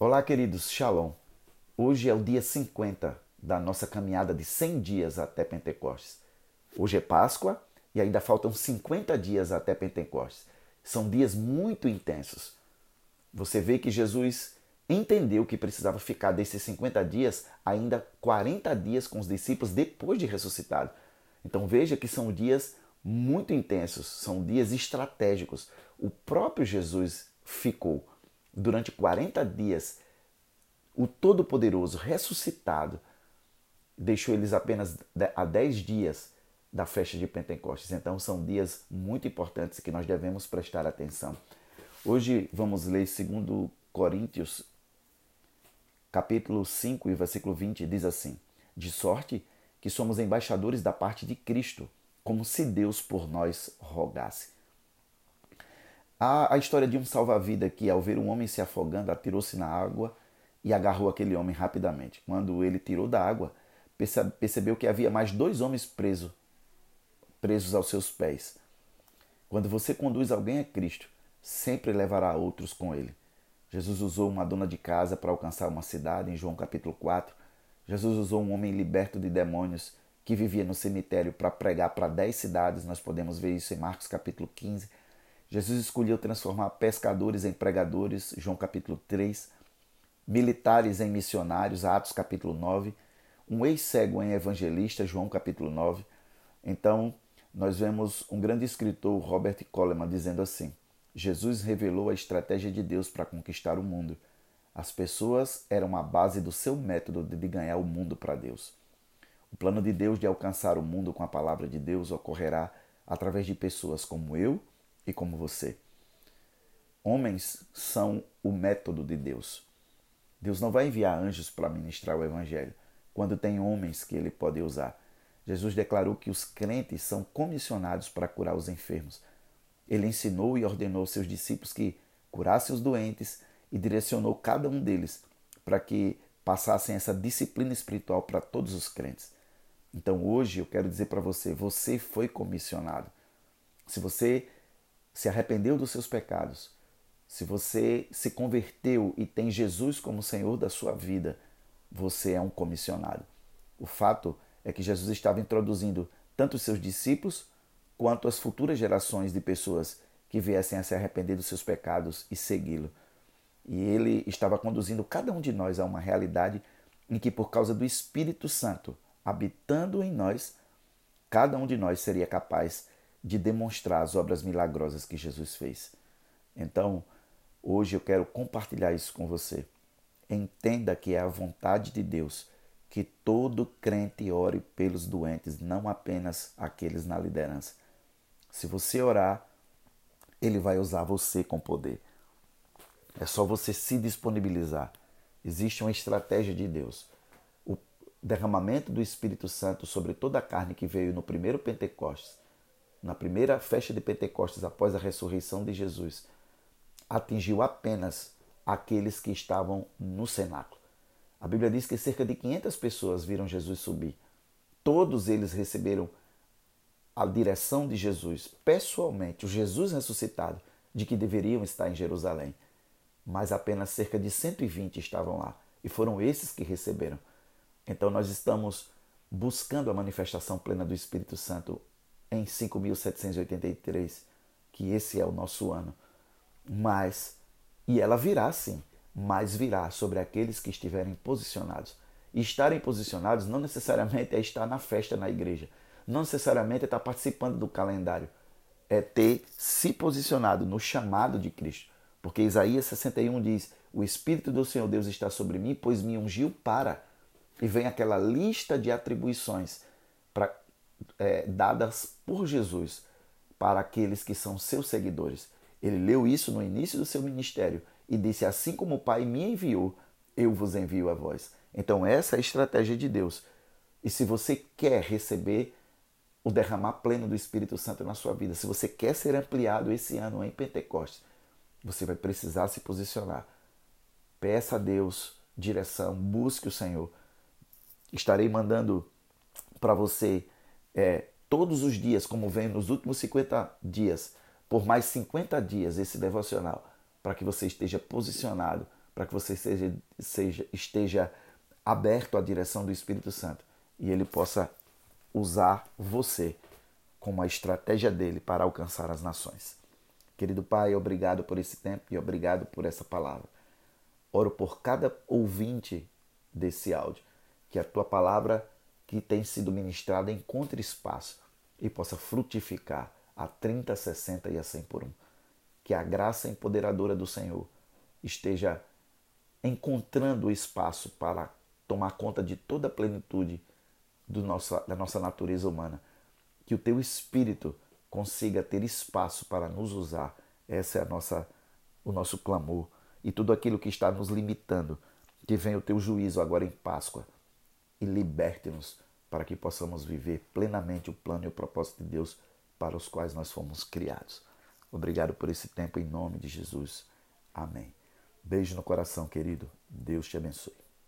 Olá, queridos, Shalom. Hoje é o dia 50 da nossa caminhada de 100 dias até Pentecostes. Hoje é Páscoa e ainda faltam 50 dias até Pentecostes. São dias muito intensos. Você vê que Jesus entendeu que precisava ficar desses 50 dias ainda 40 dias com os discípulos depois de ressuscitado. Então veja que são dias muito intensos, são dias estratégicos. O próprio Jesus ficou durante 40 dias, o Todo-Poderoso ressuscitado deixou eles apenas a 10 dias da festa de Pentecostes. Então são dias muito importantes que nós devemos prestar atenção. Hoje vamos ler 2 Coríntios, capítulo 5 e versículo 20, diz assim: De sorte que somos embaixadores da parte de Cristo, como se Deus por nós rogasse. Há a história de um salva-vida que, ao ver um homem se afogando, atirou-se na água e agarrou aquele homem rapidamente. Quando ele tirou da água, percebeu que havia mais dois homens presos, presos aos seus pés. Quando você conduz alguém a Cristo, sempre levará outros com ele. Jesus usou uma dona de casa para alcançar uma cidade, em João capítulo 4. Jesus usou um homem liberto de demônios que vivia no cemitério para pregar para dez cidades. Nós podemos ver isso em Marcos capítulo 15. Jesus escolheu transformar pescadores em pregadores, João capítulo 3, militares em missionários, Atos capítulo 9, um ex-cego em evangelista, João capítulo 9. Então, nós vemos um grande escritor, Robert Coleman, dizendo assim: Jesus revelou a estratégia de Deus para conquistar o mundo. As pessoas eram a base do seu método de ganhar o mundo para Deus. O plano de Deus de alcançar o mundo com a palavra de Deus ocorrerá através de pessoas como eu e como você. Homens são o método de Deus. Deus não vai enviar anjos para ministrar o evangelho quando tem homens que ele pode usar. Jesus declarou que os crentes são comissionados para curar os enfermos. Ele ensinou e ordenou seus discípulos que curassem os doentes e direcionou cada um deles para que passassem essa disciplina espiritual para todos os crentes. Então hoje eu quero dizer para você, você foi comissionado. Se você se arrependeu dos seus pecados, se você se converteu e tem Jesus como Senhor da sua vida, você é um comissionado. O fato é que Jesus estava introduzindo tanto os seus discípulos quanto as futuras gerações de pessoas que viessem a se arrepender dos seus pecados e segui-lo. E ele estava conduzindo cada um de nós a uma realidade em que, por causa do Espírito Santo habitando em nós, cada um de nós seria capaz de demonstrar as obras milagrosas que Jesus fez. Então, hoje eu quero compartilhar isso com você. Entenda que é a vontade de Deus que todo crente ore pelos doentes, não apenas aqueles na liderança. Se você orar, ele vai usar você com poder. É só você se disponibilizar. Existe uma estratégia de Deus. O derramamento do Espírito Santo sobre toda a carne que veio no primeiro Pentecostes na primeira festa de Pentecostes após a ressurreição de Jesus, atingiu apenas aqueles que estavam no cenáculo. A Bíblia diz que cerca de 500 pessoas viram Jesus subir. Todos eles receberam a direção de Jesus, pessoalmente, o Jesus ressuscitado, de que deveriam estar em Jerusalém. Mas apenas cerca de 120 estavam lá e foram esses que receberam. Então nós estamos buscando a manifestação plena do Espírito Santo em 5.783, que esse é o nosso ano. Mas, e ela virá sim, mas virá sobre aqueles que estiverem posicionados. E estarem posicionados não necessariamente é estar na festa na igreja, não necessariamente é estar participando do calendário, é ter se posicionado no chamado de Cristo. Porque Isaías 61 diz: O Espírito do Senhor Deus está sobre mim, pois me ungiu para. E vem aquela lista de atribuições para é, dadas por Jesus para aqueles que são seus seguidores. Ele leu isso no início do seu ministério e disse: Assim como o Pai me enviou, eu vos envio a vós. Então, essa é a estratégia de Deus. E se você quer receber o derramar pleno do Espírito Santo na sua vida, se você quer ser ampliado esse ano em Pentecostes, você vai precisar se posicionar. Peça a Deus direção, busque o Senhor. Estarei mandando para você é, todos os dias, como vem nos últimos 50 dias, por mais 50 dias esse devocional, para que você esteja posicionado para que você seja, seja, esteja aberto à direção do Espírito Santo e ele possa usar você como a estratégia dele para alcançar as nações. Querido Pai, obrigado por esse tempo e obrigado por essa palavra. Oro por cada ouvinte desse áudio, que a tua palavra que tem sido ministrada encontre espaço e possa frutificar a 30, 60 e a 100 por um. Que a graça empoderadora do Senhor esteja encontrando espaço para tomar conta de toda a plenitude nosso, da nossa natureza humana. Que o teu espírito consiga ter espaço para nos usar. Essa é a nossa, o nosso clamor. E tudo aquilo que está nos limitando, que venha o teu juízo agora em Páscoa e liberte-nos para que possamos viver plenamente o plano e o propósito de Deus para os quais nós fomos criados. Obrigado por esse tempo em nome de Jesus. Amém. Beijo no coração, querido. Deus te abençoe.